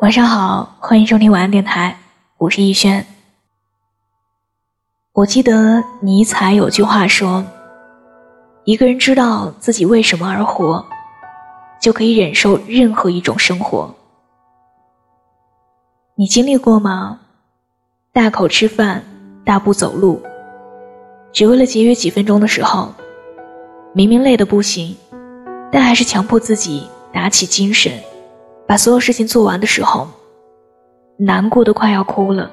晚上好，欢迎收听晚安电台，我是逸轩。我记得尼采有句话说：“一个人知道自己为什么而活，就可以忍受任何一种生活。”你经历过吗？大口吃饭，大步走路，只为了节约几分钟的时候，明明累得不行，但还是强迫自己打起精神。把所有事情做完的时候，难过的快要哭了，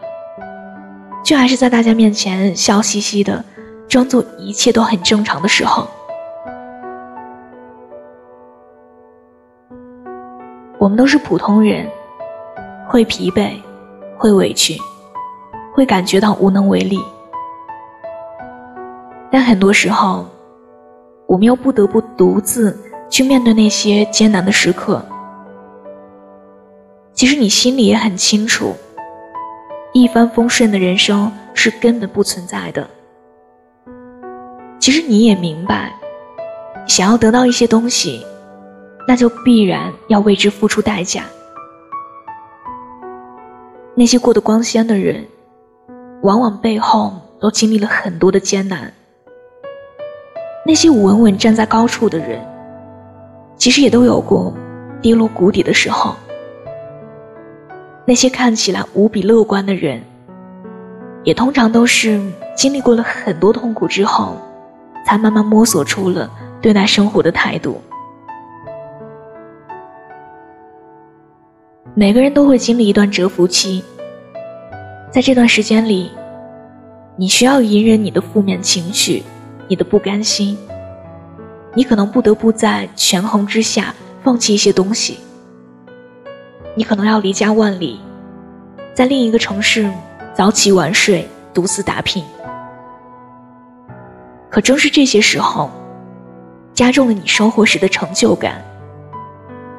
却还是在大家面前笑嘻嘻的，装作一切都很正常的时候。我们都是普通人，会疲惫，会委屈，会感觉到无能为力，但很多时候，我们又不得不独自去面对那些艰难的时刻。其实你心里也很清楚，一帆风顺的人生是根本不存在的。其实你也明白，想要得到一些东西，那就必然要为之付出代价。那些过得光鲜的人，往往背后都经历了很多的艰难。那些稳稳站在高处的人，其实也都有过跌落谷底的时候。那些看起来无比乐观的人，也通常都是经历过了很多痛苦之后，才慢慢摸索出了对待生活的态度。每个人都会经历一段蛰伏期，在这段时间里，你需要隐忍你的负面情绪，你的不甘心，你可能不得不在权衡之下放弃一些东西。你可能要离家万里，在另一个城市早起晚睡，独自打拼。可正是这些时候，加重了你生活时的成就感，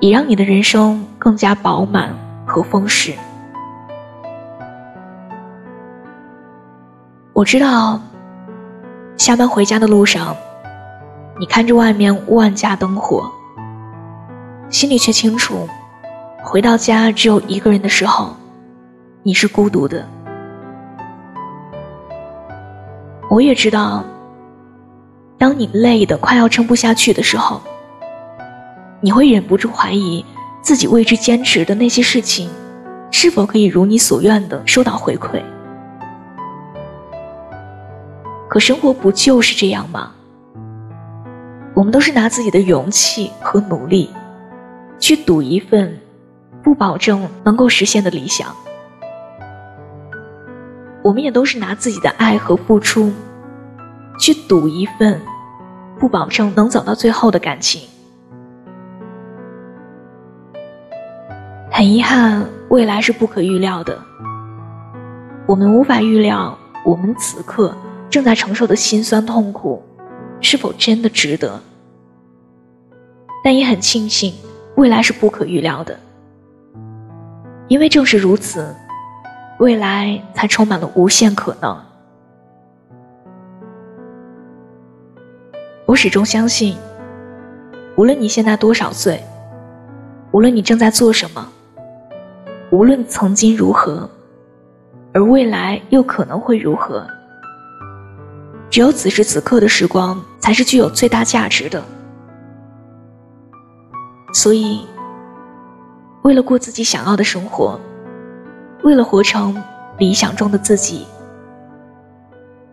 也让你的人生更加饱满和丰实。我知道，下班回家的路上，你看着外面万家灯火，心里却清楚。回到家只有一个人的时候，你是孤独的。我也知道，当你累得快要撑不下去的时候，你会忍不住怀疑自己为之坚持的那些事情，是否可以如你所愿的收到回馈。可生活不就是这样吗？我们都是拿自己的勇气和努力，去赌一份。不保证能够实现的理想，我们也都是拿自己的爱和付出，去赌一份不保证能走到最后的感情。很遗憾，未来是不可预料的，我们无法预料我们此刻正在承受的辛酸痛苦是否真的值得，但也很庆幸，未来是不可预料的。因为正是如此，未来才充满了无限可能。我始终相信，无论你现在多少岁，无论你正在做什么，无论曾经如何，而未来又可能会如何，只有此时此刻的时光才是具有最大价值的。所以。为了过自己想要的生活，为了活成理想中的自己，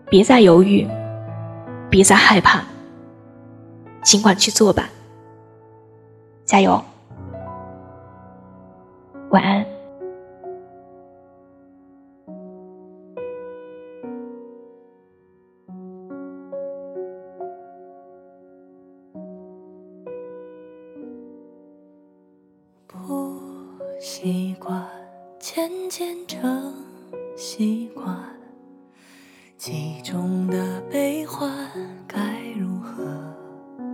别再犹豫，别再害怕，尽管去做吧，加油，晚安。不习惯渐渐成习惯，其中的悲欢该如何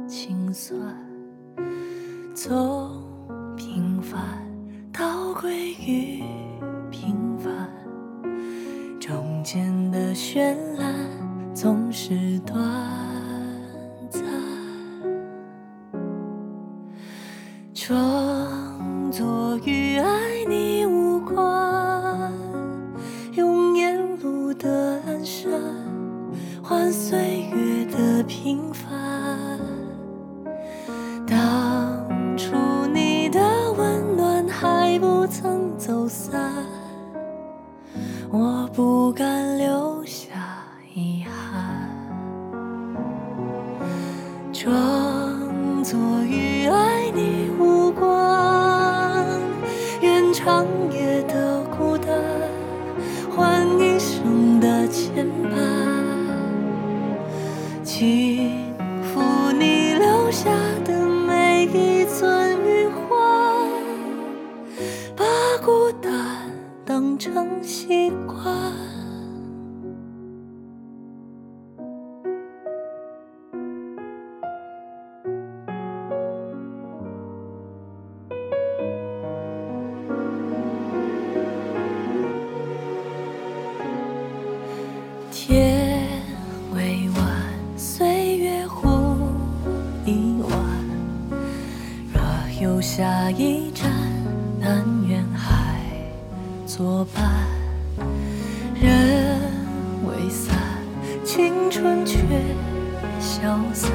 清算？从平凡到归于平凡，中间的绚烂总是短长夜的孤单换一生的牵绊，轻抚你留下的每一寸余欢，把孤单当成习惯。作伴。人未散，青春却消散。